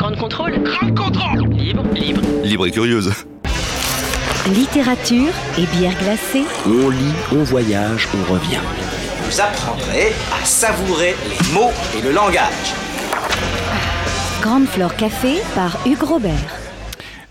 Grande contrôle. Grande contrôle. Libre, libre. Libre et curieuse. Littérature et bière glacée. On lit, on voyage, on revient. Vous apprendrez à savourer les mots et le langage. Grande Flore Café par Hugues Robert.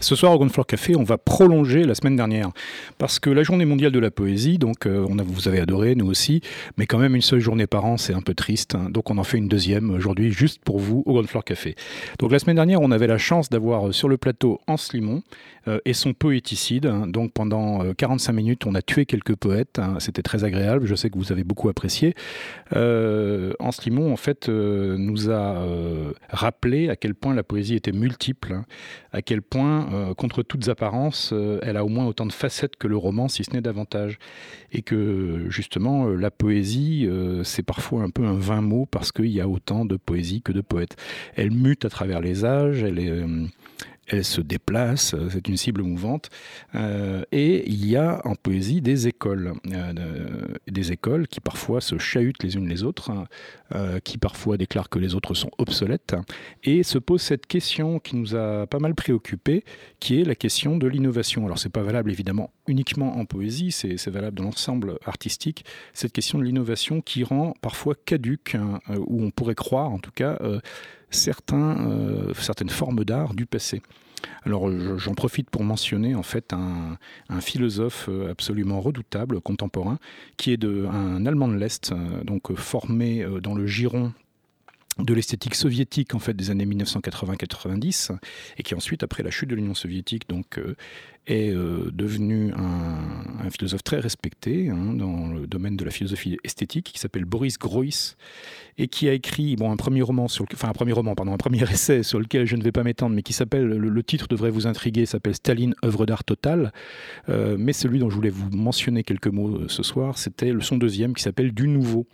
Ce soir au Ground Floor Café, on va prolonger la semaine dernière parce que la journée mondiale de la poésie, donc euh, on vous avez adoré, nous aussi, mais quand même une seule journée par an, c'est un peu triste. hein. donc on en fait une deuxième aujourd'hui juste pour vous au Ground Floor Café. Donc la semaine dernière, on avait la chance d'avoir euh, sur le plateau Hans Limon et son poéticide. hein. donc pendant euh, 45 minutes, on a tué quelques poètes. hein. C'était très agréable. Je sais que vous avez beaucoup apprécié. Euh, Hans Limon, en fait, euh, nous a euh, rappelé à quel point la poésie était multiple, hein, à quel point, euh, contre toutes apparences, euh, elle a au moins autant de facettes que le roman, si ce n'est davantage. Et que, justement, euh, la poésie, euh, c'est parfois un peu un vain mot parce qu'il y a autant de poésie que de poètes. Elle mute à travers les âges, elle est... elle se déplace, euh, c'est une cible mouvante. Euh, et il y a en poésie des écoles, euh, de- des écoles qui parfois se chahutent les unes les autres, hein, qui parfois déclarent que les autres sont obsolètes, hein, et se pose cette question qui nous a pas mal préoccupé, qui est la question de l'innovation. Alors c'est pas valable évidemment uniquement en poésie, c'est valable dans l'ensemble artistique, cette question de l'innovation qui rend parfois caduque, hein, ou on pourrait croire en tout cas, certains, euh, certaines formes d'art du passé. Alors je- j'en profite pour mentionner en fait un, un philosophe euh, absolument redoutable, contemporain, qui est de, un Allemand de l'Est, euh, donc euh, formé euh, dans le giron de l'esthétique soviétique en fait des années 1980-90 et qui ensuite après la chute de l'Union soviétique donc euh, est euh, devenu un, philosophe très respecté hein, dans le domaine de la philosophie esthétique qui s'appelle Boris Groys et qui a écrit bon un premier roman sur enfin un premier roman pardon un premier essai sur lequel je ne vais pas m'étendre mais qui s'appelle le, titre devrait vous intriguer s'appelle Staline œuvre d'art totale Euh, mais celui dont je voulais vous mentionner quelques mots ce soir c'était son deuxième qui s'appelle du nouveau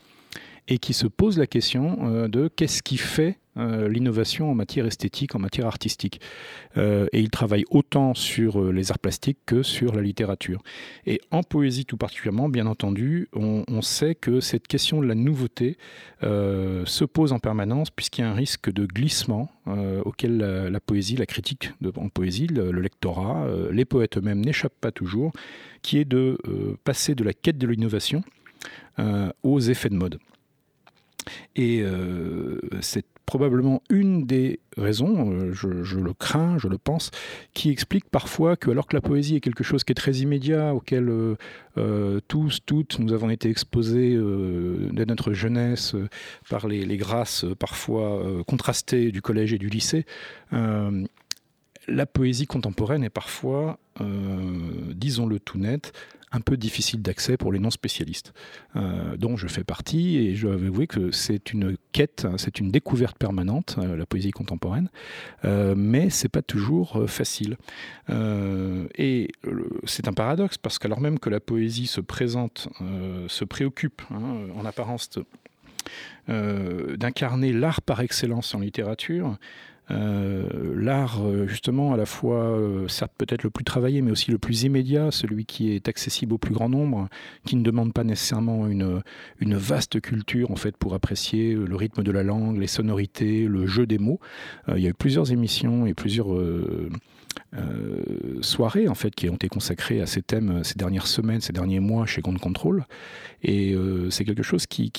et qui se pose la question euh, de qu'est-ce qui fait euh, l'innovation en matière esthétique, en matière artistique. Euh, et il travaille autant sur les arts plastiques que sur la littérature. Et en poésie tout particulièrement, bien entendu, on, sait que cette question de la nouveauté se pose en permanence puisqu'il y a un risque de glissement auquel la, poésie, la critique en poésie, le, le lectorat, les poètes eux-mêmes n'échappent pas toujours, qui est de passer de la quête de l'innovation aux effets de mode. Et euh, c'est probablement une des raisons, euh, je, le crains, je le pense, qui explique parfois que alors que la poésie est quelque chose qui est très immédiat, auquel euh, tous, toutes, nous avons été exposés dès notre jeunesse par les, grâces parfois contrastées du collège et du lycée, la poésie contemporaine est parfois, disons-le tout net, un peu difficile d'accès pour les non-spécialistes, euh, dont je fais partie, et je dois avouer que c'est une quête, hein, c'est une découverte permanente, euh, la poésie contemporaine, euh, mais c'est pas toujours facile. Et c'est un paradoxe, parce qu'alors même que la poésie se présente, se préoccupe, hein, en apparence, d'incarner l'art par excellence en littérature, l'art euh, justement à la fois euh, certes peut-être le plus travaillé mais aussi le plus immédiat, celui qui est accessible au plus grand nombre, qui ne demande pas nécessairement une, vaste culture en fait pour apprécier euh, le rythme de la langue, les sonorités, le jeu des mots. Euh, il y a eu plusieurs émissions et plusieurs euh, soirées en fait qui ont été consacrées à ces thèmes euh, ces dernières semaines, ces derniers mois chez Ground Control. Et euh, c'est quelque chose qui,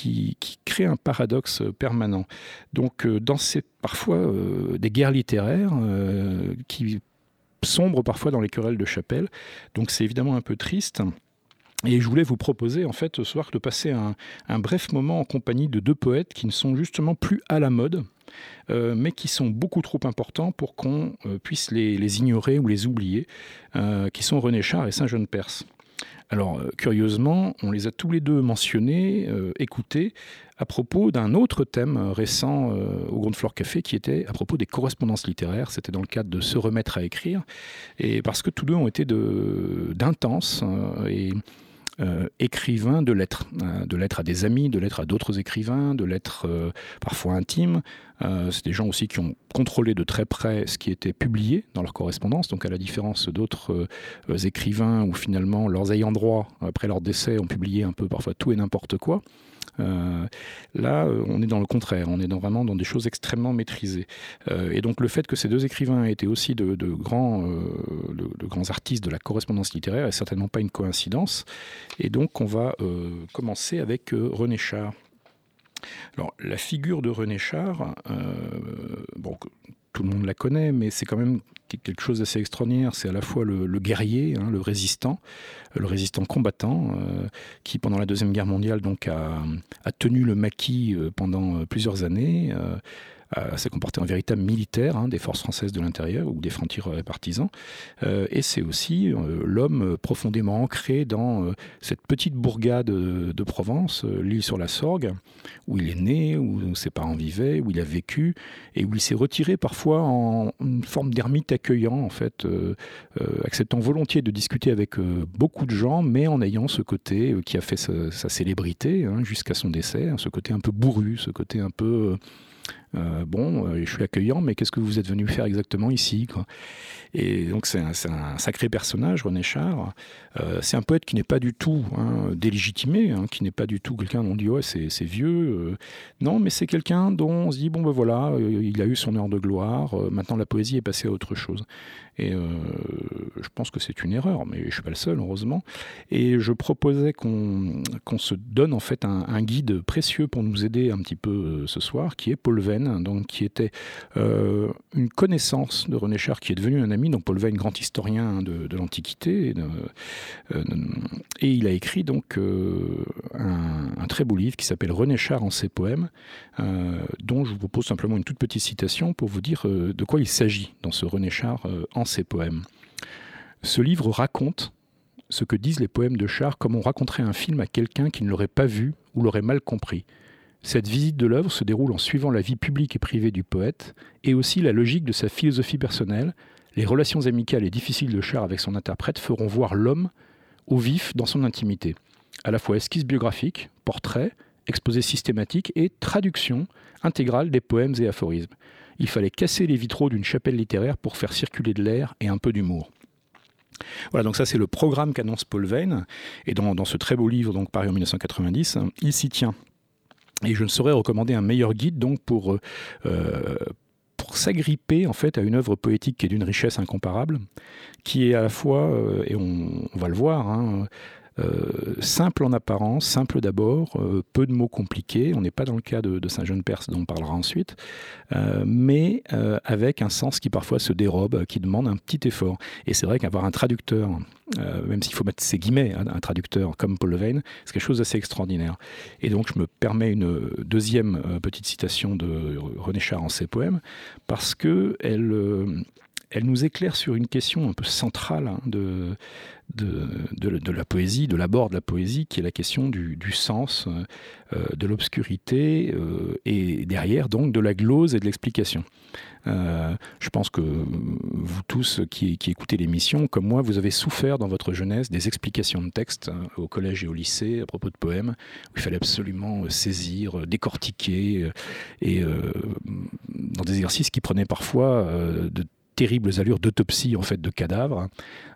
crée un paradoxe permanent. Donc dans ces parfois des guerres littéraires qui sombrent parfois dans les querelles de chapelle. Donc c'est évidemment un peu triste. Et je voulais vous proposer en fait ce soir de passer un, un bref moment en compagnie de deux poètes qui ne sont justement plus à la mode, euh, mais qui sont beaucoup trop importants pour qu'on euh, puisse les, ignorer ou les oublier, euh, qui sont René Char et Saint-Jean Perse. Alors, curieusement, on les a tous les deux mentionnés, écoutés, à propos d'un autre thème récent au Grand Floor Café qui était à propos des correspondances littéraires. C'était dans le cadre de Se remettre à écrire. Et parce que tous deux ont été d'intenses et euh, écrivains de lettres, euh, de lettres à des amis, de lettres à d'autres écrivains, de lettres euh, parfois intimes, c'est des gens aussi qui ont contrôlé de très près ce qui était publié dans leur correspondance, donc à la différence d'autres écrivains où finalement leurs ayants droit, après leur décès, ont publié un peu parfois tout et n'importe quoi. Euh, là, euh, on est dans le contraire, on est vraiment dans des choses extrêmement maîtrisées. Euh, et donc le fait que ces deux écrivains aient été aussi de, grands, de, grands artistes de la correspondance littéraire est certainement pas une coïncidence. Et donc on va commencer avec René Char. Alors, la figure de René Char, bon, tout le monde la connaît, mais c'est quand même quelque chose d'assez extraordinaire. C'est à la fois le, guerrier, hein, le résistant, euh, le résistant combattant, euh, qui pendant la Deuxième Guerre mondiale donc a, tenu le maquis euh, pendant plusieurs années. S'est comporté en véritable militaire hein, des forces françaises de l'intérieur ou des frontières partisans. Euh, et c'est aussi euh, l'homme profondément ancré dans cette petite bourgade de, Provence, l'île sur la Sorgue, où il est né, où ses parents vivaient, où il a vécu, et où il s'est retiré parfois en une forme d'ermite accueillant, en fait, acceptant volontiers de discuter avec beaucoup de gens, mais en ayant ce côté qui a fait sa, célébrité hein, jusqu'à son décès, hein, ce côté un peu bourru, ce côté un peu euh, bon, euh, je suis accueillant, mais qu'est-ce que vous êtes venu faire exactement ici Et donc c'est un, sacré personnage, René Char. Euh, c'est un poète qui n'est pas du tout hein, délégitimé, hein, qui n'est pas du tout quelqu'un dont on dit ouais c'est vieux. non, mais c'est quelqu'un dont on se dit bon ben voilà, il a eu son heure de gloire. maintenant la poésie est passée à autre chose. Et je pense que c'est une erreur, mais je suis pas le seul heureusement. Et je proposais qu'on se donne en fait un, guide précieux pour nous aider un petit peu ce soir, qui est Paul Venn donc, qui était euh, une connaissance de René Char, qui est devenu un ami. Donc Paul Veyne, grand historien de, l'Antiquité, euh, et il a écrit donc euh, un, très beau livre qui s'appelle René Char en ses poèmes, dont je vous propose simplement une toute petite citation pour vous dire de quoi il s'agit dans ce René Char en ses poèmes. Ce livre raconte ce que disent les poèmes de Char comme on raconterait un film à quelqu'un qui ne l'aurait pas vu ou l'aurait mal compris. Cette visite de l'œuvre se déroule en suivant la vie publique et privée du poète, et aussi la logique de sa philosophie personnelle. Les relations amicales et difficiles de Char avec son interprète feront voir l'homme au vif dans son intimité. À la fois esquisse biographique, portrait, exposé systématique et traduction intégrale des poèmes et aphorismes. Il fallait casser les vitraux d'une chapelle littéraire pour faire circuler de l'air et un peu d'humour. Voilà, donc ça c'est le programme qu'annonce Paul Veyne. Et dans, ce très beau livre, donc paru en 1990, il s'y tient et je ne saurais recommander un meilleur guide donc pour, euh, euh, pour s'agripper en fait à une œuvre poétique qui est d'une richesse incomparable, qui est à la fois, euh, et on, va le voir, hein, simple en apparence, simple d'abord, euh, peu de mots compliqués. On n'est pas dans le cas de, Saint-Jean-Perse dont on parlera ensuite, euh, mais avec un sens qui parfois se dérobe, qui demande un petit effort. Et c'est vrai qu'avoir un traducteur, même s'il faut mettre ses guillemets, hein, un traducteur comme Paul Levine, c'est quelque chose d'assez extraordinaire. Et donc je me permets une deuxième petite citation de René Char en ses poèmes, parce que elle elle nous éclaire sur une question un peu centrale hein, de, la poésie, de l'abord de la poésie, qui est la question du, sens, euh, de l'obscurité, euh, et derrière donc de la glose et de l'explication. Euh, je pense que vous tous qui, écoutez l'émission, comme moi, vous avez souffert dans votre jeunesse des explications de texte hein, au collège et au lycée à propos de poèmes, où il fallait absolument saisir, décortiquer, et dans des exercices qui prenaient parfois de terribles allures d'autopsie en fait de cadavres.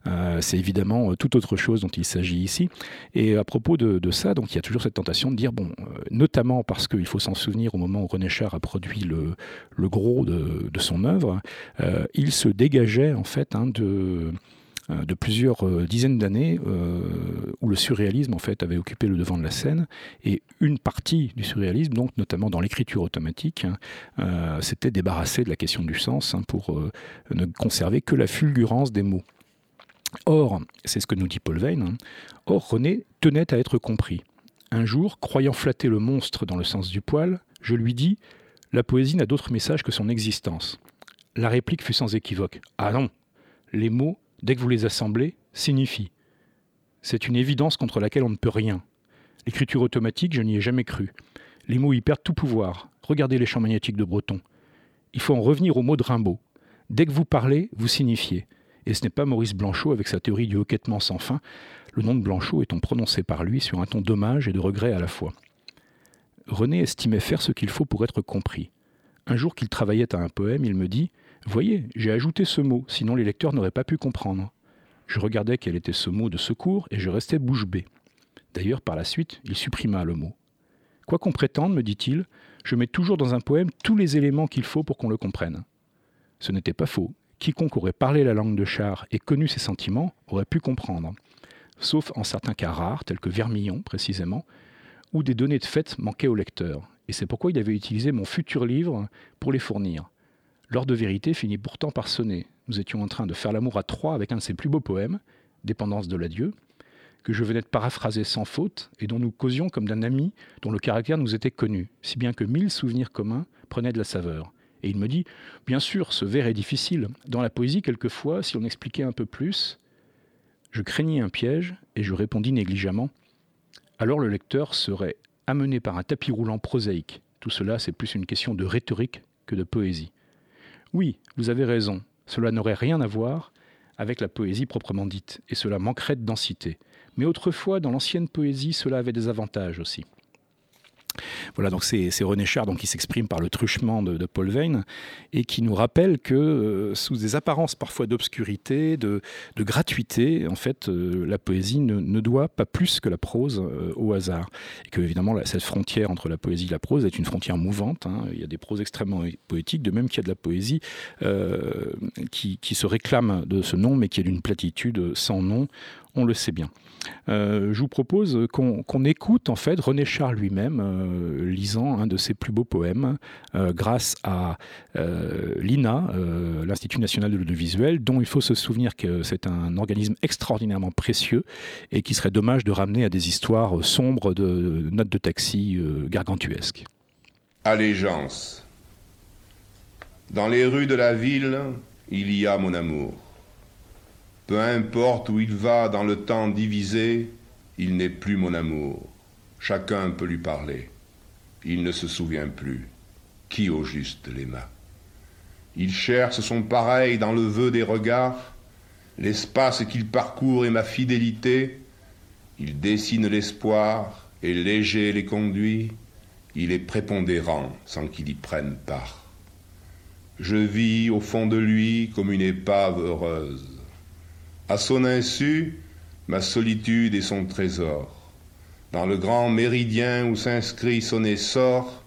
Euh, c'est évidemment euh, tout autre chose dont il s'agit ici. Et à propos de, ça, donc il y a toujours cette tentation de dire bon, euh, notamment parce qu'il faut s'en souvenir au moment où René Char a produit le, gros de, son œuvre, il se dégageait en fait hein, de de plusieurs euh, dizaines d'années euh, où le surréalisme en fait avait occupé le devant de la scène et une partie du surréalisme, donc notamment dans l'écriture automatique, hein, s'était débarrassé de la question du sens hein, pour ne conserver que la fulgurance des mots. Or, c'est ce que nous dit Paul Veyne, hein, or René tenait à être compris. Un jour, croyant flatter le monstre dans le sens du poil, je lui dis La poésie n'a d'autre message que son existence. La réplique fut sans équivoque. Ah non Les mots dès que vous les assemblez, signifie. C'est une évidence contre laquelle on ne peut rien. L'écriture automatique, je n'y ai jamais cru. Les mots y perdent tout pouvoir. Regardez les champs magnétiques de Breton. Il faut en revenir au mot de Rimbaud. Dès que vous parlez, vous signifiez. Et ce n'est pas Maurice Blanchot avec sa théorie du hoquettement sans fin. Le nom de Blanchot étant prononcé par lui sur un ton d'hommage et de regret à la fois. René estimait faire ce qu'il faut pour être compris. Un jour qu'il travaillait à un poème, il me dit Voyez, j'ai ajouté ce mot, sinon les lecteurs n'auraient pas pu comprendre. Je regardais quel était ce mot de secours et je restais bouche bée. D'ailleurs, par la suite, il supprima le mot. Quoi qu'on prétende, me dit-il, je mets toujours dans un poème tous les éléments qu'il faut pour qu'on le comprenne. Ce n'était pas faux. Quiconque aurait parlé la langue de Char et connu ses sentiments aurait pu comprendre, sauf en certains cas rares, tels que Vermillon précisément, où des données de fait manquaient au lecteur. Et c'est pourquoi il avait utilisé mon futur livre pour les fournir. L'heure de vérité finit pourtant par sonner. Nous étions en train de faire l'amour à trois avec un de ses plus beaux poèmes, Dépendance de l'adieu, que je venais de paraphraser sans faute et dont nous causions comme d'un ami dont le caractère nous était connu, si bien que mille souvenirs communs prenaient de la saveur. Et il me dit Bien sûr, ce vers est difficile. Dans la poésie, quelquefois, si on expliquait un peu plus, je craignais un piège et je répondis négligemment Alors le lecteur serait amené par un tapis roulant prosaïque. Tout cela, c'est plus une question de rhétorique que de poésie. Oui, vous avez raison, cela n'aurait rien à voir avec la poésie proprement dite, et cela manquerait de densité. Mais autrefois, dans l'ancienne poésie, cela avait des avantages aussi. Voilà, donc c'est René Char donc, qui s'exprime par le truchement de, Paul Veyne et qui nous rappelle que euh, sous des apparences parfois d'obscurité, de, gratuité, en fait, euh, la poésie ne, doit pas plus que la prose euh, au hasard. Et que, évidemment, cette frontière entre la poésie et la prose est une frontière mouvante. Hein. Il y a des proses extrêmement poétiques, de même qu'il y a de la poésie qui, qui se réclame de ce nom, mais qui est d'une platitude sans nom on le sait bien. Euh, je vous propose qu'on écoute en fait René Char lui-même euh, lisant un de ses plus beaux poèmes euh, grâce à l'INA, l'Institut national de l'audiovisuel, dont il faut se souvenir que c'est un organisme extraordinairement précieux et qui serait dommage de ramener à des histoires sombres de notes de taxi gargantuesques. Allégeance. Dans les rues de la ville, il y a mon amour. Peu importe où il va dans le temps divisé, il n'est plus mon amour. Chacun peut lui parler. Il ne se souvient plus. Qui au juste l'aima? Il cherche son pareil dans le vœu des regards. L'espace qu'il parcourt est ma fidélité. Il dessine l'espoir et léger les conduit. Il est prépondérant sans qu'il y prenne part. Je vis au fond de lui comme une épave heureuse. À son insu, ma solitude et son trésor. Dans le grand méridien où s'inscrit son essor,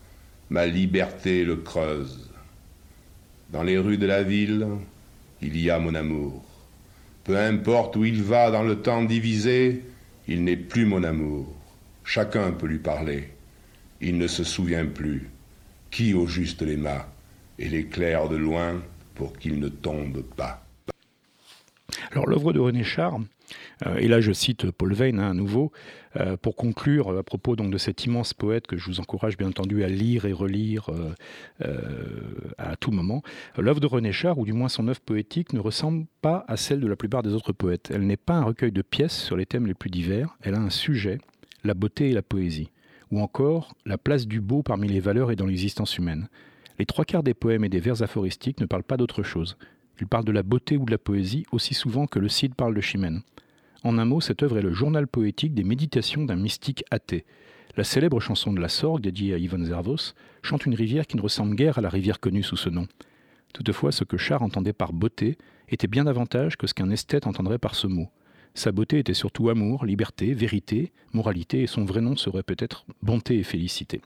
ma liberté le creuse. Dans les rues de la ville, il y a mon amour. Peu importe où il va dans le temps divisé, il n'est plus mon amour. Chacun peut lui parler. Il ne se souvient plus. Qui au juste l'aima et l'éclaire de loin pour qu'il ne tombe pas? Alors l'œuvre de René Char, euh, et là je cite Paul Veyne hein, à nouveau, euh, pour conclure à propos donc, de cet immense poète que je vous encourage bien entendu à lire et relire euh, à tout moment, l'œuvre de René Char, ou du moins son œuvre poétique, ne ressemble pas à celle de la plupart des autres poètes. Elle n'est pas un recueil de pièces sur les thèmes les plus divers, elle a un sujet, la beauté et la poésie, ou encore la place du beau parmi les valeurs et dans l'existence humaine. Les trois quarts des poèmes et des vers aphoristiques ne parlent pas d'autre chose. Il parle de la beauté ou de la poésie aussi souvent que le Cid parle de Chimène. En un mot, cette œuvre est le journal poétique des méditations d'un mystique athée. La célèbre chanson de la Sorgue, dédiée à Ivan Zervos, chante une rivière qui ne ressemble guère à la rivière connue sous ce nom. Toutefois, ce que Char entendait par beauté était bien davantage que ce qu'un esthète entendrait par ce mot. Sa beauté était surtout amour, liberté, vérité, moralité, et son vrai nom serait peut-être bonté et félicité.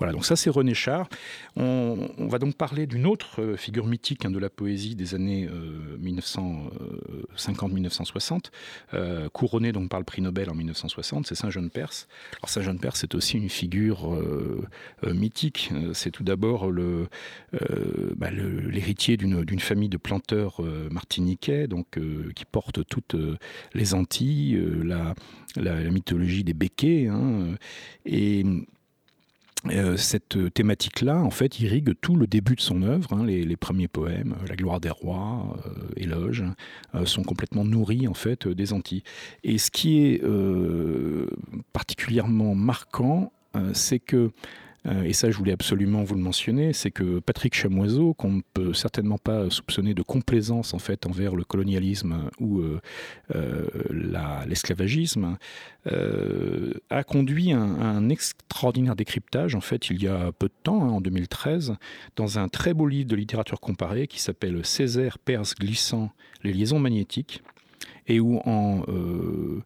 Voilà, donc ça c'est René Char. On, va donc parler d'une autre euh, figure mythique hein, de la poésie des années 1950-1960, euh, euh, couronnée donc par le prix Nobel en 1960, c'est Saint Jean Perse. Alors Saint Jean Perse c'est aussi une figure mythique. C'est tout d'abord bah, l'héritier d'une famille de planteurs martiniquais, donc qui porte toutes les Antilles, la, mythologie des béquets, hein, et euh, cette thématique-là, en fait, irrigue tout le début de son œuvre. Hein, les, premiers poèmes, La gloire des rois, euh, Éloge, euh, sont complètement nourris en fait des Antilles. Et ce qui est particulièrement marquant, c'est que euh, et ça je voulais absolument vous le mentionner, c'est que Patrick Chamoiseau, qu'on ne peut certainement pas soupçonner de complaisance en fait envers le colonialisme ou euh, euh, l'esclavagisme, a conduit un, extraordinaire décryptage en fait il y a peu de temps, hein, en 2013, dans un très beau livre de littérature comparée qui s'appelle Césaire Perse glissant les liaisons magnétiques et où en euh,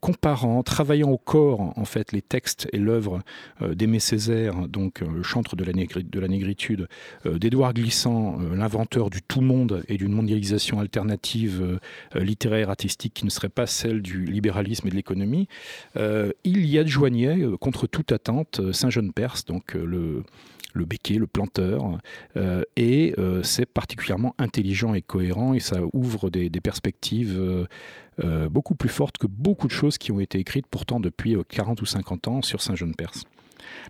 comparant, travaillant au corps en fait les textes et l'œuvre euh, d'Aimé Césaire, donc le euh, chantre de la, de la négritude, d'Édouard Glissant, l'inventeur du tout monde et d'une mondialisation alternative littéraire artistique qui ne serait pas celle du libéralisme et de l'économie, il y adjoignait contre toute attente Saint-Jean-Perse, le le béquet, le planteur, euh, et euh, c'est particulièrement intelligent et cohérent, et ça ouvre des, perspectives euh, beaucoup plus fortes que beaucoup de choses qui ont été écrites pourtant depuis 40 ou 50 ans sur Saint-Jean-de-Perse.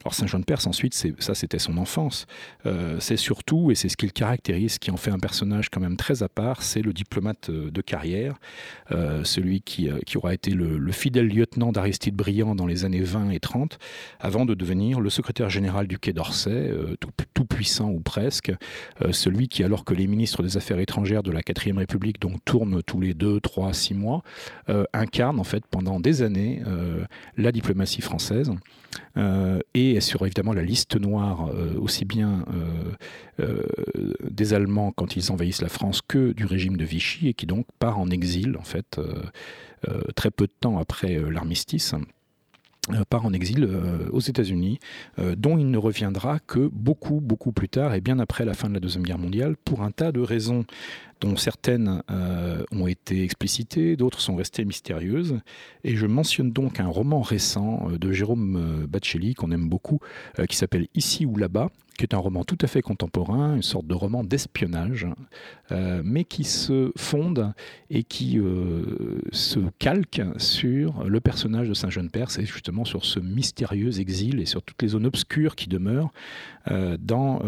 Alors Saint Jean de Perse, ensuite, ça c'était son enfance. Euh, c'est surtout, et c'est ce qui le caractérise, qui en fait un personnage quand même très à part, c'est le diplomate euh, de carrière, euh, celui qui, qui, aura été le, fidèle lieutenant d'Aristide Briand dans les années 20 et 30, avant de devenir le secrétaire général du Quai d'Orsay, tout, puissant ou presque, celui qui, alors que les ministres des Affaires étrangères de la 4ème République donc, tournent tous les 2, 3, 6 mois, incarne en fait pendant des années la diplomatie française. Et sur évidemment la liste noire euh, aussi bien euh, des Allemands quand ils envahissent la France que du régime de Vichy et qui donc part en exil en fait très peu de temps après l'armistice. part en exil aux États-Unis, dont il ne reviendra que beaucoup, beaucoup plus tard et bien après la fin de la Deuxième Guerre mondiale, pour un tas de raisons dont certaines euh, ont été explicitées, d'autres sont restées mystérieuses. Et je mentionne donc un roman récent euh, de Jérôme euh, Bacelli, qu'on aime beaucoup, qui s'appelle Ici ou là-bas, qui est un roman tout à fait contemporain, une sorte de roman d'espionnage, mais qui se fonde et qui se calque sur le personnage de Saint-Jean-Perse et justement sur ce mystérieux exil et sur toutes les zones obscures qui demeurent dans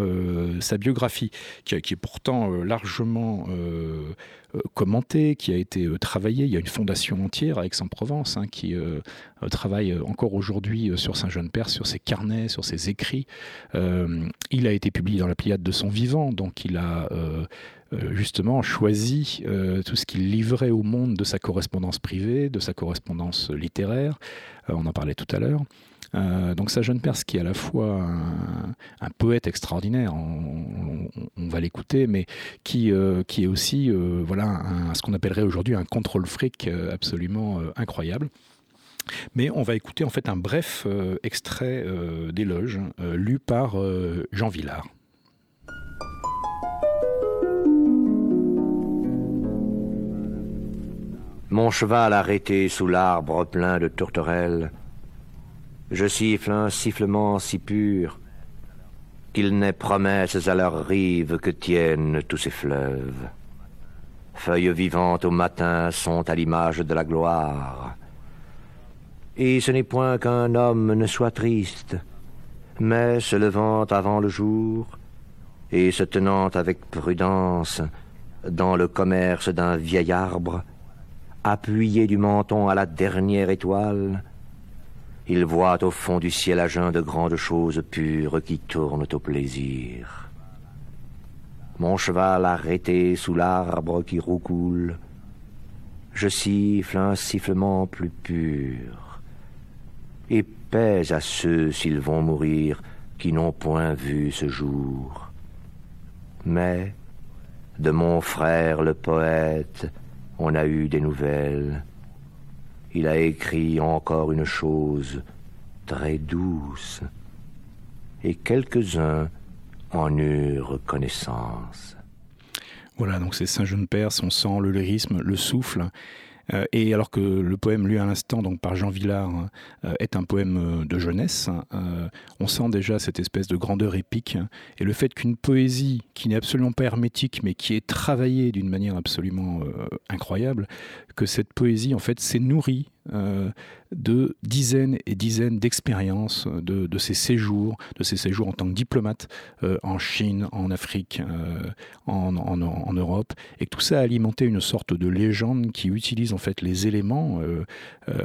sa biographie, qui, est pourtant largement commenté, qui a été euh, travaillé. Il y a une fondation entière à Aix-en-Provence hein, qui travaille encore aujourd'hui sur Saint-Jean-de-Perse, sur ses carnets, sur ses écrits. il a été publié dans la Pléiade de son vivant, donc il a justement choisi tout ce qu'il livrait au monde de sa correspondance privée, de sa correspondance littéraire. on en parlait tout à l'heure. Euh, donc sa jeune Perse qui est à la fois un, poète extraordinaire, on, va l'écouter, mais qui, euh, qui est aussi euh, voilà, ce qu'on appellerait aujourd'hui un contrôle fric absolument incroyable. Mais on va écouter en fait un bref extrait d'éloge lu par Jean Villard. Mon cheval arrêté sous l'arbre plein de tourterelles je siffle un sifflement si pur qu'il n'est promesse à leur rive que tiennent tous ces fleuves. Feuilles vivantes au matin sont à l'image de la gloire. Et ce n'est point qu'un homme ne soit triste, mais se levant avant le jour et se tenant avec prudence dans le commerce d'un vieil arbre, appuyé du menton à la dernière étoile, il voit au fond du ciel à jeun de grandes choses pures qui tournent au plaisir. Mon cheval arrêté sous l'arbre qui roucoule, je siffle un sifflement plus pur, et pèse à ceux s'ils vont mourir qui n'ont point vu ce jour. Mais de mon frère le poète, on a eu des nouvelles, il a écrit encore une chose très douce, et quelques-uns en eurent connaissance. Voilà, donc c'est Saint-Jean-Perse, on sent le lyrisme, le souffle, et alors que le poème lu à l'instant, donc par Jean Villard, euh, est un poème euh, de jeunesse, on sent déjà cette espèce de grandeur épique. Et le fait qu'une poésie qui n'est absolument pas hermétique, mais qui est travaillée d'une manière absolument incroyable, que cette poésie en fait s'est nourrie euh, de dizaines et dizaines d'expériences de, de, ses séjours, en tant que diplomate euh, en Chine, en Afrique, euh, en, Europe, et que tout ça a alimenté une sorte de légende qui utilise en fait les éléments.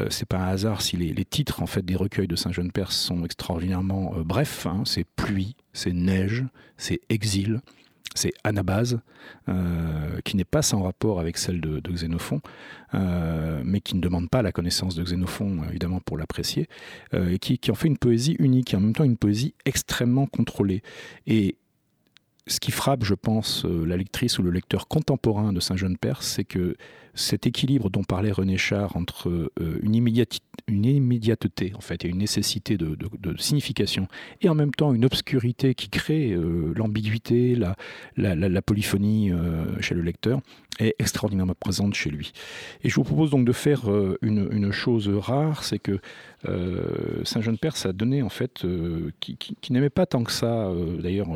C'est pas un hasard si les, titres en fait des recueils de Saint Jean Perse sont extraordinairement brefs. Hein, c'est pluie, c'est neige, c'est exil c'est Anabase, euh, qui n'est pas sans rapport avec celle de, Xénophon, euh, mais qui ne demande pas la connaissance de Xénophon, évidemment, pour l'apprécier, euh, et qui, qui, en fait une poésie unique, et en même temps une poésie extrêmement contrôlée. Et ce qui frappe, je pense, euh, la lectrice ou le lecteur contemporain de Saint-Jean-Perse, c'est que cet équilibre dont parlait René Char entre euh, une, une, immédiateté en fait, et une nécessité de, de, signification, et en même temps une obscurité qui crée euh, l'ambiguïté, la, la, la, polyphonie euh, chez le lecteur, est extraordinairement présente chez lui. Et je vous propose donc de faire une, une, chose rare, c'est que Saint-Jean-Perse a donné en fait, qui, qui, qui n'aimait pas tant que ça, d'ailleurs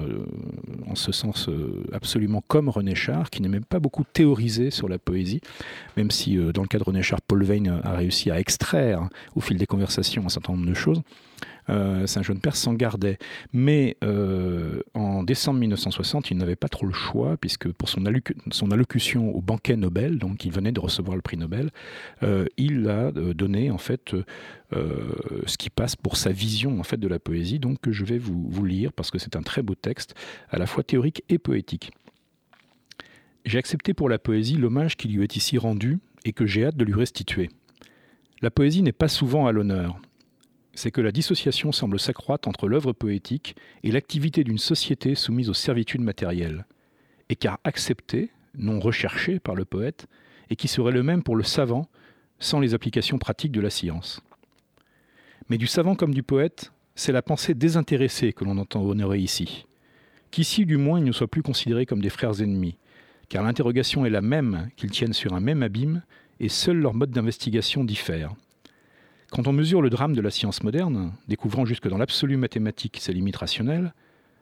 en ce sens absolument comme René Char, qui n'aimait pas beaucoup théoriser sur la poésie, même si euh, dans le cas de René Paul Veyne a réussi à extraire au fil des conversations un certain nombre de choses. Euh, Saint-Jean-Perse s'en gardait. Mais euh, en décembre 1960, il n'avait pas trop le choix, puisque pour son, alloc son allocution au banquet Nobel, donc il venait de recevoir le prix Nobel, il a donné en fait ce qui passe pour sa vision en fait de la poésie, donc que je vais vous lire, parce que c'est un très beau texte, à la fois théorique et poétique. J'ai accepté pour la poésie l'hommage qui lui est ici rendu et que j'ai hâte de lui restituer. La poésie n'est pas souvent à l'honneur. C'est que la dissociation semble s'accroître entre l'œuvre poétique et l'activité d'une société soumise aux servitudes matérielles, et car acceptée, non recherchée par le poète, et qui serait le même pour le savant sans les applications pratiques de la science. Mais du savant comme du poète, c'est la pensée désintéressée que l'on entend honorer ici. Qu'ici, du moins, ils ne soient plus considérés comme des frères ennemis, car l'interrogation est la même, qu'ils tiennent sur un même abîme, et seul leur mode d'investigation diffère. Quand on mesure le drame de la science moderne, découvrant jusque dans l'absolu mathématique ses limites rationnelles,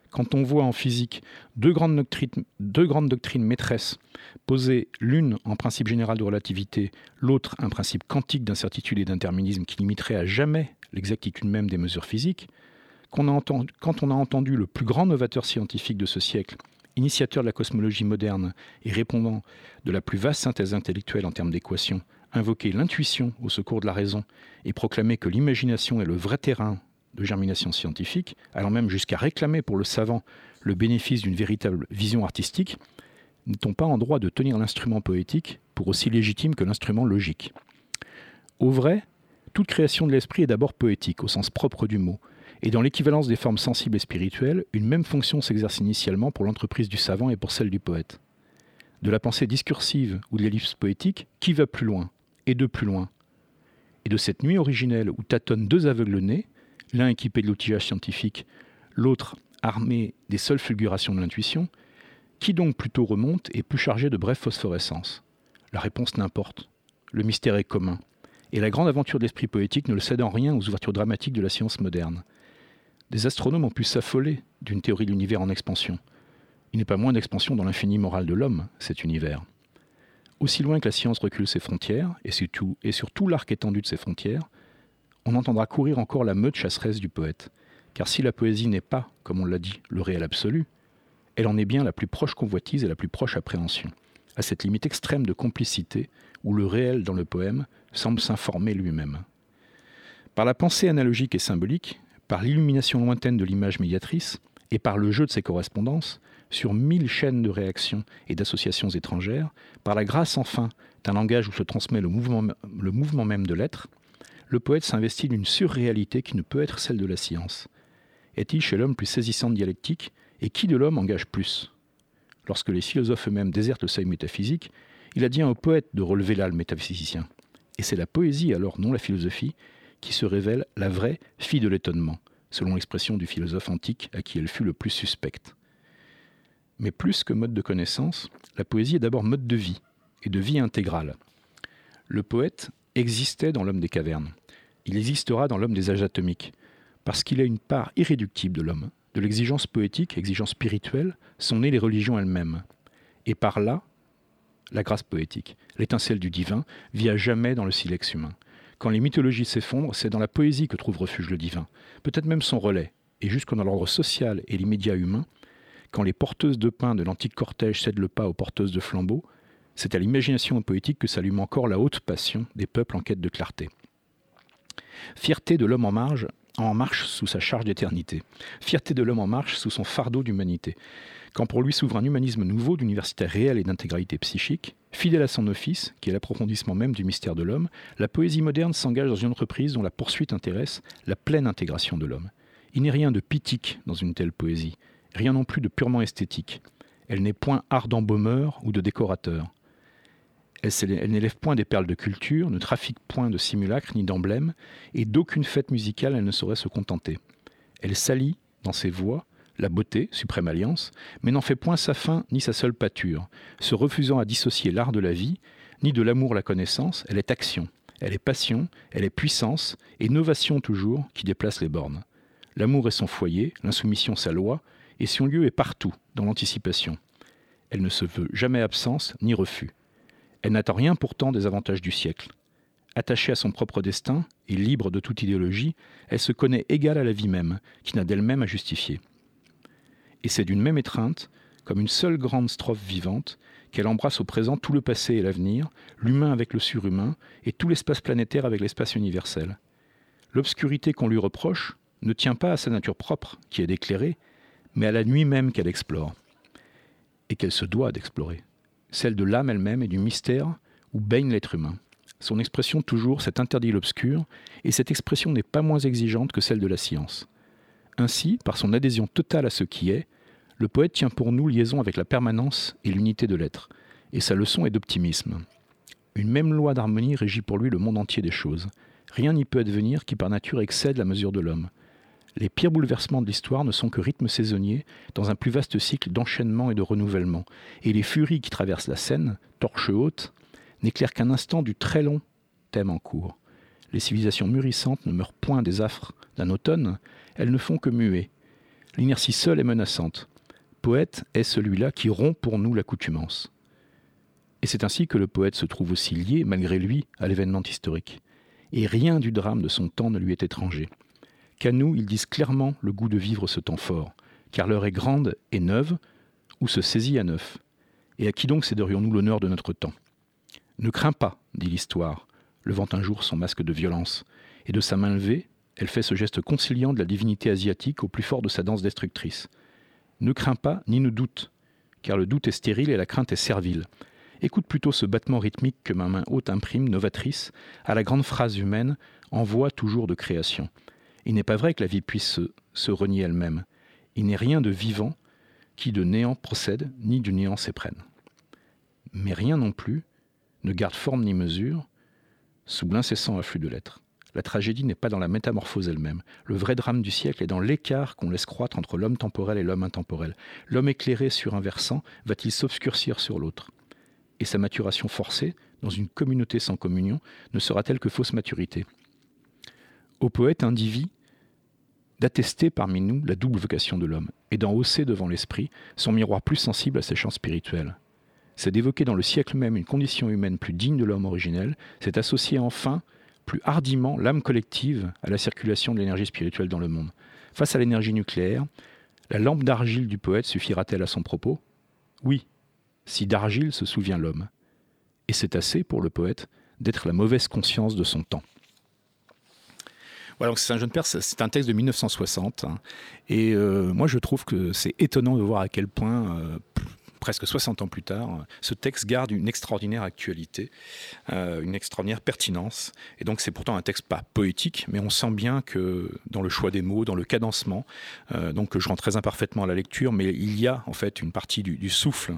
quand on voit en physique deux grandes doctrines, maîtresses poser l'une en principe général de relativité, l'autre un principe quantique d'incertitude et d'interminisme qui limiterait à jamais l'exactitude même des mesures physiques, quand on a entendu le plus grand novateur scientifique de ce siècle initiateur de la cosmologie moderne et répondant de la plus vaste synthèse intellectuelle en termes d'équations, invoquer l'intuition au secours de la raison et proclamer que l'imagination est le vrai terrain de germination scientifique, allant même jusqu'à réclamer pour le savant le bénéfice d'une véritable vision artistique, n'est-on pas en droit de tenir l'instrument poétique pour aussi légitime que l'instrument logique? Au vrai, toute création de l'esprit est d'abord poétique, au sens propre du mot, et dans l'équivalence des formes sensibles et spirituelles, une même fonction s'exerce initialement pour l'entreprise du savant et pour celle du poète. De la pensée discursive ou de l'ellipse poétique, qui va plus loin Et de plus loin? Et de cette nuit originelle où tâtonnent deux aveugles nés, l'un équipé de l'outillage scientifique, l'autre armé des seules fulgurations de l'intuition, qui donc plutôt remonte et plus chargé de brèves phosphorescences? La réponse n'importe. Le mystère est commun. Et la grande aventure de l'esprit poétique ne le cède en rien aux ouvertures dramatiques de la science moderne des astronomes ont pu s'affoler d'une théorie de l'univers en expansion. Il n'est pas moins d'expansion dans l'infini moral de l'homme, cet univers. Aussi loin que la science recule ses frontières, et surtout, et surtout l'arc étendu de ses frontières, on entendra courir encore la meute chasseresse du poète. Car si la poésie n'est pas, comme on l'a dit, le réel absolu, elle en est bien la plus proche convoitise et la plus proche appréhension, à cette limite extrême de complicité où le réel dans le poème semble s'informer lui-même. Par la pensée analogique et symbolique, par l'illumination lointaine de l'image médiatrice et par le jeu de ses correspondances, sur mille chaînes de réactions et d'associations étrangères, par la grâce enfin d'un langage où se transmet le mouvement, même de l'être, le poète s'investit d'une surréalité qui ne peut être celle de la science. Est-il chez l'homme plus saisissant de dialectique et qui de l'homme engage plus? Lorsque les philosophes eux-mêmes désertent le seuil métaphysique, il advient au poète de relever là métaphysicien. Et c'est la poésie, alors non la philosophie, qui se révèle la vraie fille de l'étonnement, selon l'expression du philosophe antique à qui elle fut le plus suspecte. Mais plus que mode de connaissance, la poésie est d'abord mode de vie, et de vie intégrale. Le poète existait dans l'homme des cavernes. Il existera dans l'homme des âges atomiques, parce qu'il a une part irréductible de l'homme. De l'exigence poétique, exigence spirituelle, sont nées les religions elles-mêmes. Et par là, la grâce poétique, l'étincelle du divin, vit à jamais dans le silex humain Quand les mythologies s'effondrent, c'est dans la poésie que trouve refuge le divin, peut-être même son relais, et jusqu'en dans l'ordre social et l'immédiat humain, quand les porteuses de pain de l'antique cortège cèdent le pas aux porteuses de flambeaux, c'est à l'imagination poétique que s'allume encore la haute passion des peuples en quête de clarté. Fierté de l'homme en marge, en marche sous sa charge d'éternité. Fierté de l'homme en marche sous son fardeau d'humanité. Quand pour lui s'ouvre un humanisme nouveau d'université réelle et d'intégralité psychique, fidèle à son office, qui est l'approfondissement même du mystère de l'homme, la poésie moderne s'engage dans une entreprise dont la poursuite intéresse la pleine intégration de l'homme. Il n'est rien de pitique dans une telle poésie, rien non plus de purement esthétique. Elle n'est point art d'embaumeur ou de décorateur. Elle, n'élève point des perles de culture, ne trafique point de simulacres ni d'emblèmes, et d'aucune fête musicale elle ne saurait se contenter. Elle salit, dans ses voix, la beauté, suprême alliance, mais n'en fait point sa fin ni sa seule pâture, se refusant à dissocier l'art de la vie, ni de l'amour la connaissance, elle est action, elle est passion, elle est puissance, et novation toujours, qui déplace les bornes. L'amour est son foyer, l'insoumission sa loi, et son lieu est partout, dans l'anticipation. Elle ne se veut jamais absence ni refus. Elle n'attend rien pourtant des avantages du siècle. Attachée à son propre destin et libre de toute idéologie, elle se connaît égale à la vie même, qui n'a d'elle-même à justifier. Et c'est d'une même étreinte, comme une seule grande strophe vivante, qu'elle embrasse au présent tout le passé et l'avenir, l'humain avec le surhumain, et tout l'espace planétaire avec l'espace universel. L'obscurité qu'on lui reproche ne tient pas à sa nature propre, qui est d'éclairer, mais à la nuit même qu'elle explore, et qu'elle se doit d'explorer celle de l'âme elle-même et du mystère où baigne l'être humain. Son expression toujours s'est interdit l'obscur, et cette expression n'est pas moins exigeante que celle de la science. Ainsi, par son adhésion totale à ce qui est, le poète tient pour nous liaison avec la permanence et l'unité de l'être, et sa leçon est d'optimisme. Une même loi d'harmonie régit pour lui le monde entier des choses. Rien n'y peut advenir qui par nature excède la mesure de l'homme. Les pires bouleversements de l'histoire ne sont que rythmes saisonniers dans un plus vaste cycle d'enchaînement et de renouvellement, et les furies qui traversent la scène, torche haute, n'éclairent qu'un instant du très long thème en cours. Les civilisations mûrissantes ne meurent point des affres d'un automne, elles ne font que muer. L'inertie seule est menaçante. Poète est celui-là qui rompt pour nous l'accoutumance. Et c'est ainsi que le poète se trouve aussi lié, malgré lui, à l'événement historique. Et rien du drame de son temps ne lui est étranger qu'à nous ils disent clairement le goût de vivre ce temps fort, car l'heure est grande et neuve, ou se saisit à neuf. Et à qui donc céderions-nous l'honneur de notre temps? Ne crains pas, dit l'histoire, levant un jour son masque de violence, et de sa main levée, elle fait ce geste conciliant de la divinité asiatique au plus fort de sa danse destructrice. Ne crains pas, ni ne doute, car le doute est stérile et la crainte est servile. Écoute plutôt ce battement rythmique que ma main haute imprime, novatrice, à la grande phrase humaine, en voie toujours de création. Il n'est pas vrai que la vie puisse se, renier elle-même. Il n'est rien de vivant qui de néant procède, ni du néant s'éprenne. Mais rien non plus ne garde forme ni mesure sous l'incessant afflux de l'être. La tragédie n'est pas dans la métamorphose elle-même. Le vrai drame du siècle est dans l'écart qu'on laisse croître entre l'homme temporel et l'homme intemporel. L'homme éclairé sur un versant va-t-il s'obscurcir sur l'autre? Et sa maturation forcée, dans une communauté sans communion, ne sera-t-elle que fausse maturité? Au poète indivis d'attester parmi nous la double vocation de l'homme, et d'en hausser devant l'esprit son miroir plus sensible à ses champs spirituels. C'est d'évoquer dans le siècle même une condition humaine plus digne de l'homme originel, c'est associer enfin plus hardiment l'âme collective à la circulation de l'énergie spirituelle dans le monde. Face à l'énergie nucléaire, la lampe d'argile du poète suffira-t-elle à son propos? Oui, si d'argile se souvient l'homme. Et c'est assez pour le poète d'être la mauvaise conscience de son temps. Voilà, donc c'est un jeune père, c'est un texte de 1960. Hein. et euh, moi, je trouve que c'est étonnant de voir à quel point, euh, presque 60 ans plus tard, ce texte garde une extraordinaire actualité, euh, une extraordinaire pertinence. Et donc, c'est pourtant un texte pas poétique, mais on sent bien que dans le choix des mots, dans le cadencement, donc je rends très imparfaitement à la lecture, mais il y a en fait une partie du, du souffle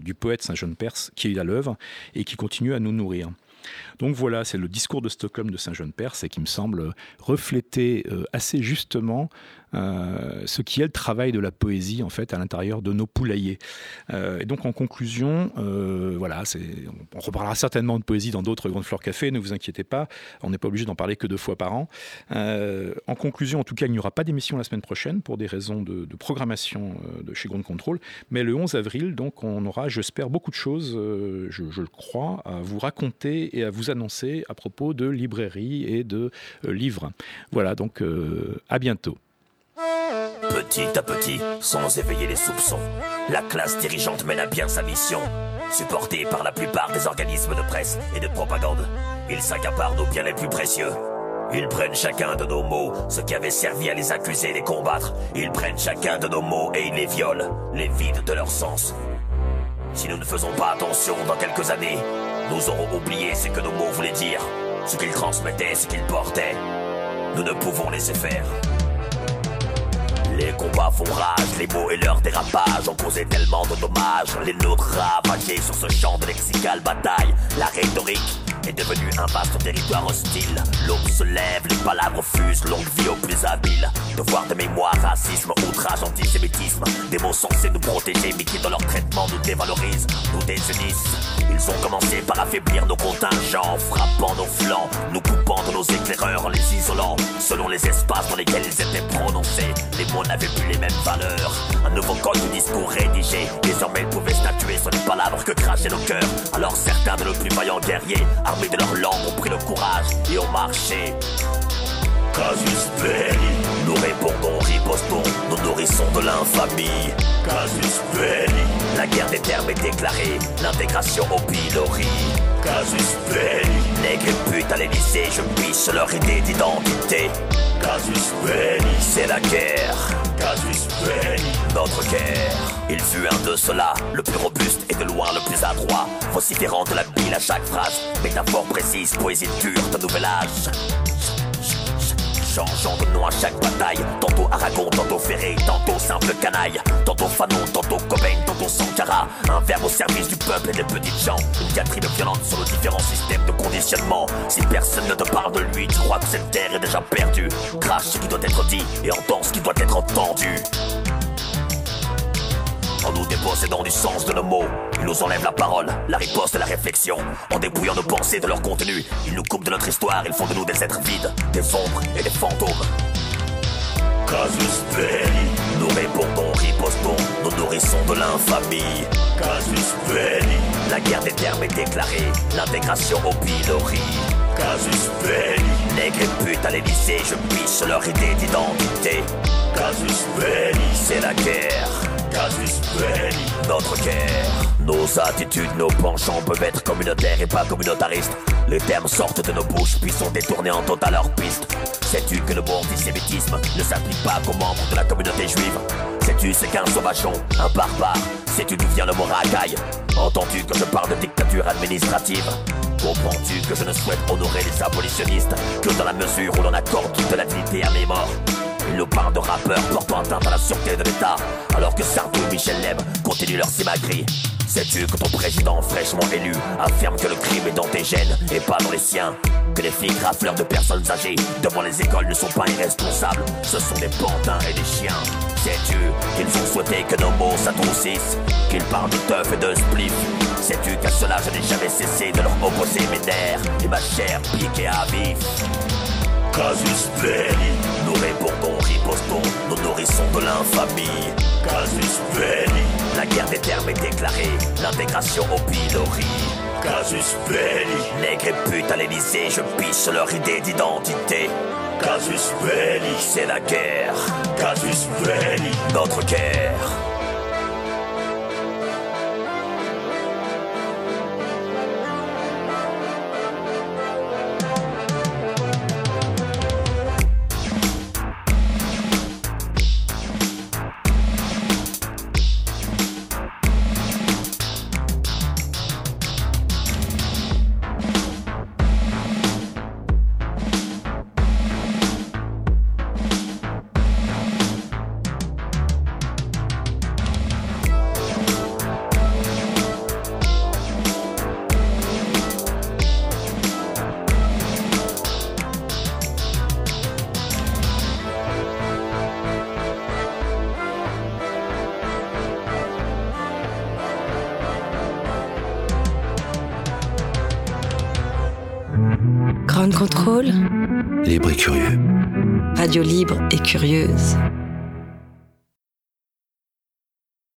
du poète Saint-Jean-Perse qui est à l'œuvre et qui continue à nous nourrir. Donc voilà, c'est le discours de Stockholm de Saint-Jean-Perse et qui me semble refléter euh, assez justement euh, ce qui est le travail de la poésie en fait à l'intérieur de nos poulaillers. Euh, et donc en conclusion, voilà, on reparlera certainement de poésie dans d'autres grandes fleurs café, ne vous inquiétez pas, on n'est pas obligé d'en parler que deux fois par an. en conclusion, en tout cas, il n'y aura pas d'émission la semaine prochaine pour des raisons de, programmation de chez Ground Control, mais le 11 avril, donc on aura, j'espère, beaucoup de choses, je, je le crois, à vous raconter et à vous à propos de librairies et de livres. Voilà, donc à bientôt. Petit à petit, sans éveiller les soupçons, la classe dirigeante mène à bien sa mission. Supportée par la plupart des organismes de presse et de propagande, ils s'accaparent nos biens les plus précieux. Ils prennent chacun de nos mots, ce qui avait servi à les accuser et les combattre. Ils prennent chacun de nos mots et ils les violent, les vident de leur sens. Si nous ne faisons pas attention dans quelques années, nous aurons oublié ce que nos mots voulaient dire, ce qu'ils transmettaient, ce qu'ils portaient. Nous ne pouvons laisser faire. Les combats font rage, les mots et leurs dérapages ont causé tellement de dommages. Les nôtres ravagés sur ce champ de lexicale bataille. La rhétorique est devenue un vaste territoire hostile. L'aube se lève, les palabres fusent, longue vie aux plus habiles. Devoir de mémoire, racisme, outrage, antisémitisme. Des mots censés nous protéger, mais qui dans leur traitement nous dévalorisent, nous désunissent. Ils ont commencé par affaiblir nos contingents, frappant nos flancs, nous coupant de nos éclaireurs les isolant, selon les espaces dans lesquels ils étaient prononcés. Les mots n'avaient plus les mêmes valeurs. Un nouveau code de discours rédigé, désormais ils pouvaient statuer sur les palabres que crachaient nos cœurs. Alors certains de nos plus vaillants guerriers, armés de leur langue, ont pris le courage et ont marché. Casus belli, nous répondons, ripostons, nous nourrissons de l'infamie. Casus belli, la guerre des termes est déclarée, l'intégration au pilori. Casus belli, nègres et putes à l'Élysée, je piche leur idée d'identité. Casus belli, c'est la guerre. Casus belli, notre guerre. Il fut un de ceux-là, le plus robuste et de loin le plus adroit, vociférant de la bile à chaque phrase, métaphore précise, poésie dure d'un nouvel âge. Changeant de nom à chaque bataille. Tantôt Aragon, tantôt Ferré, tantôt simple canaille. Tantôt Fanon, tantôt Cobain, tantôt Sankara. Un verbe au service du peuple et des petites gens. Une diatribe violente sur nos différents systèmes de conditionnement. Si personne ne te parle de lui, tu crois que cette terre est déjà perdue. Crache ce qui doit être dit et entends ce qui doit être entendu dépossédant du sens de nos mots, ils nous enlèvent la parole, la riposte et la réflexion. En dépouillant nos pensées de leur contenu, ils nous coupent de notre histoire, ils font de nous des êtres vides, des ombres et des fantômes. Casus belli, nous répondons, ripostons, nous nourrissons de l'infamie. Casus belli, la guerre des termes est déclarée, l'intégration au pilori. Casus belli, nègres et putes à l'Élysée, je piche leur idée d'identité. Casus belli, c'est la guerre. Casus belli, notre guerre. Nos attitudes, nos penchants peuvent être communautaires et pas communautaristes. Les termes sortent de nos bouches puis sont détournés en totale hors piste. Sais-tu que le mot antisémitisme ne s'applique pas qu'aux membres de la communauté juive? Sais-tu ce qu'un sauvageon, un barbare Sais-tu d'où vient le mot racaille? Entends-tu que je parle de dictature administrative? Comprends-tu que je ne souhaite honorer les abolitionnistes que dans la mesure où l'on accorde toute la dignité à mes morts ils nous parlent de rappeurs portant atteinte à la sûreté de l'État, alors que Sarko et Michel Leb continuent leur simagrie. Sais-tu que ton président fraîchement élu affirme que le crime est dans tes gènes et pas dans les siens? Que les filles rafleurs de personnes âgées devant les écoles ne sont pas irresponsables, ce sont des pantins et des chiens. Sais-tu qu'ils ont souhaité que nos mots s'adoucissent Qu'ils parlent de teuf et de spliff? Sais-tu qu'à cela je n'ai jamais cessé de leur opposer mes nerfs et ma chair piquée à vif Casus belli, nous répondons, ripostons, nous nourrissons de l'infamie. Casus belli, la guerre des termes est déclarée, l'intégration au pilori. Casus belli, nègres et putes à l'Élysée, je piche leur idée d'identité. Casus belli, c'est la guerre. Casus belli, notre guerre.